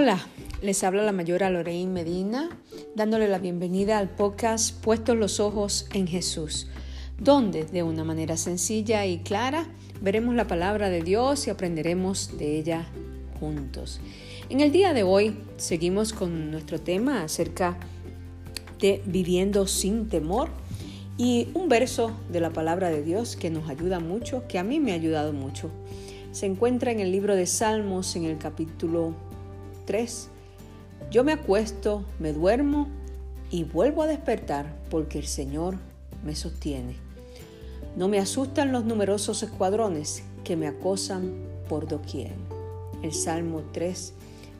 Hola, les habla la mayora Lorraine Medina, dándole la bienvenida al podcast Puestos los Ojos en Jesús, donde de una manera sencilla y clara veremos la palabra de Dios y aprenderemos de ella juntos. En el día de hoy seguimos con nuestro tema acerca de viviendo sin temor y un verso de la palabra de Dios que nos ayuda mucho, que a mí me ha ayudado mucho. Se encuentra en el libro de Salmos en el capítulo 3. Yo me acuesto, me duermo y vuelvo a despertar porque el Señor me sostiene. No me asustan los numerosos escuadrones que me acosan por doquier. El Salmo 3,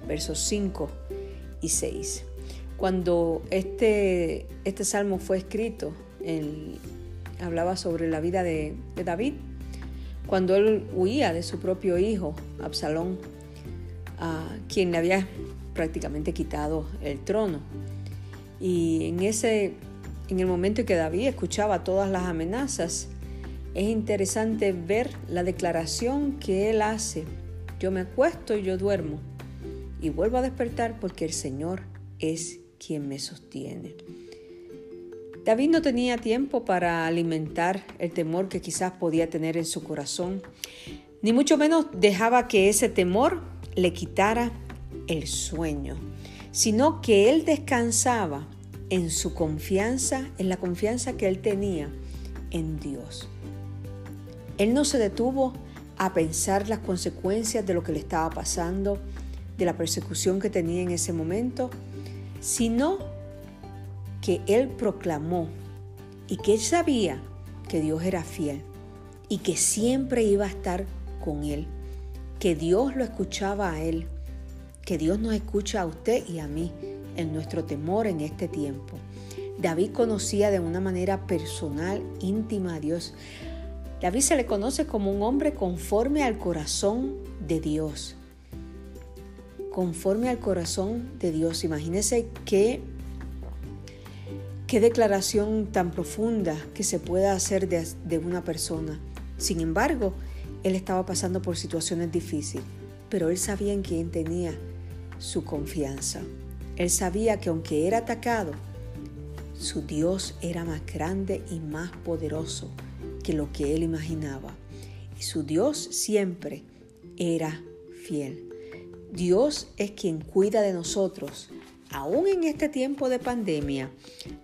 versos 5 y 6. Cuando este, este salmo fue escrito, él hablaba sobre la vida de David, cuando él huía de su propio hijo, Absalón, a quien le había prácticamente quitado el trono. Y en ese en el momento en que David escuchaba todas las amenazas, es interesante ver la declaración que él hace. Yo me acuesto y yo duermo y vuelvo a despertar porque el Señor es quien me sostiene. David no tenía tiempo para alimentar el temor que quizás podía tener en su corazón, ni mucho menos dejaba que ese temor le quitara el sueño, sino que él descansaba en su confianza, en la confianza que él tenía en Dios. Él no se detuvo a pensar las consecuencias de lo que le estaba pasando, de la persecución que tenía en ese momento, sino que él proclamó y que él sabía que Dios era fiel y que siempre iba a estar con él, que Dios lo escuchaba a él, que Dios nos escucha a usted y a mí en nuestro temor en este tiempo. David conocía de una manera personal, íntima a Dios. David se le conoce como un hombre conforme al corazón de Dios. Conforme al corazón de Dios. Imagínese qué Qué declaración tan profunda que se pueda hacer de, una persona. Sin embargo, él estaba pasando por situaciones difíciles, pero él sabía en quién tenía su confianza. Él sabía que aunque era atacado, su Dios era más grande y más poderoso que lo que él imaginaba. Y su Dios siempre era fiel. Dios es quien cuida de nosotros aún en este tiempo de pandemia,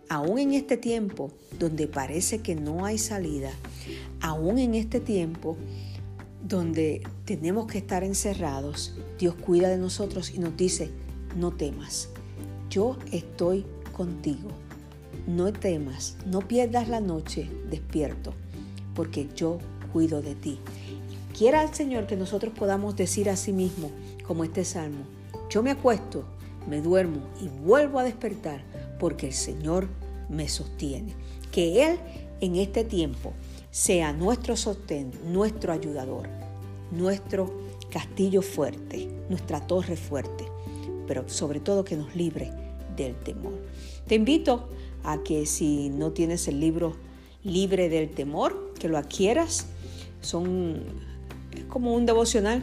aún en este tiempo donde parece que no hay salida, aún en este tiempo donde tenemos que estar encerrados, Dios cuida de nosotros y nos dice, no temas, yo estoy contigo, no temas, no pierdas la noche despierto, porque yo cuido de ti. Quiera el Señor que nosotros podamos decir a sí mismo, como este salmo, yo me acuesto me duermo y vuelvo a despertar porque el Señor me sostiene. Que Él en este tiempo sea nuestro sostén, nuestro ayudador, nuestro castillo fuerte, nuestra torre fuerte, pero sobre todo que nos libre del temor. Te invito a que si no tienes el libro libre del temor, que lo adquieras. Son es como un devocional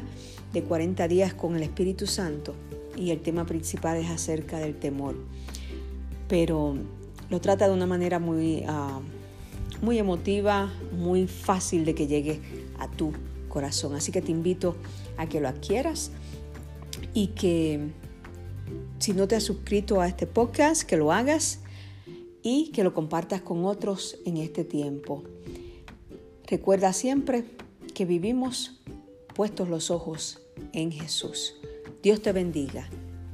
de 40 días con el Espíritu Santo y el tema principal es acerca del temor. Pero lo trata de una manera muy, ah, muy emotiva, muy fácil de que llegue a tu corazón. Así que te invito a que lo adquieras y que si no te has suscrito a este podcast, que lo hagas y que lo compartas con otros en este tiempo. Recuerda siempre que vivimos puestos los ojos en Jesús. Dios te bendiga,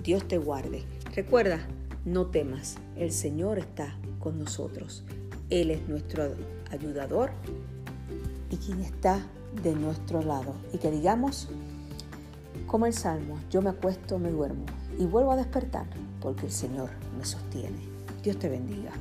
Dios te guarde. Recuerda, no temas, el Señor está con nosotros. Él es nuestro ayudador y quien está de nuestro lado. Y que digamos, como el Salmo, yo me acuesto, me duermo y vuelvo a despertar porque el Señor me sostiene. Dios te bendiga.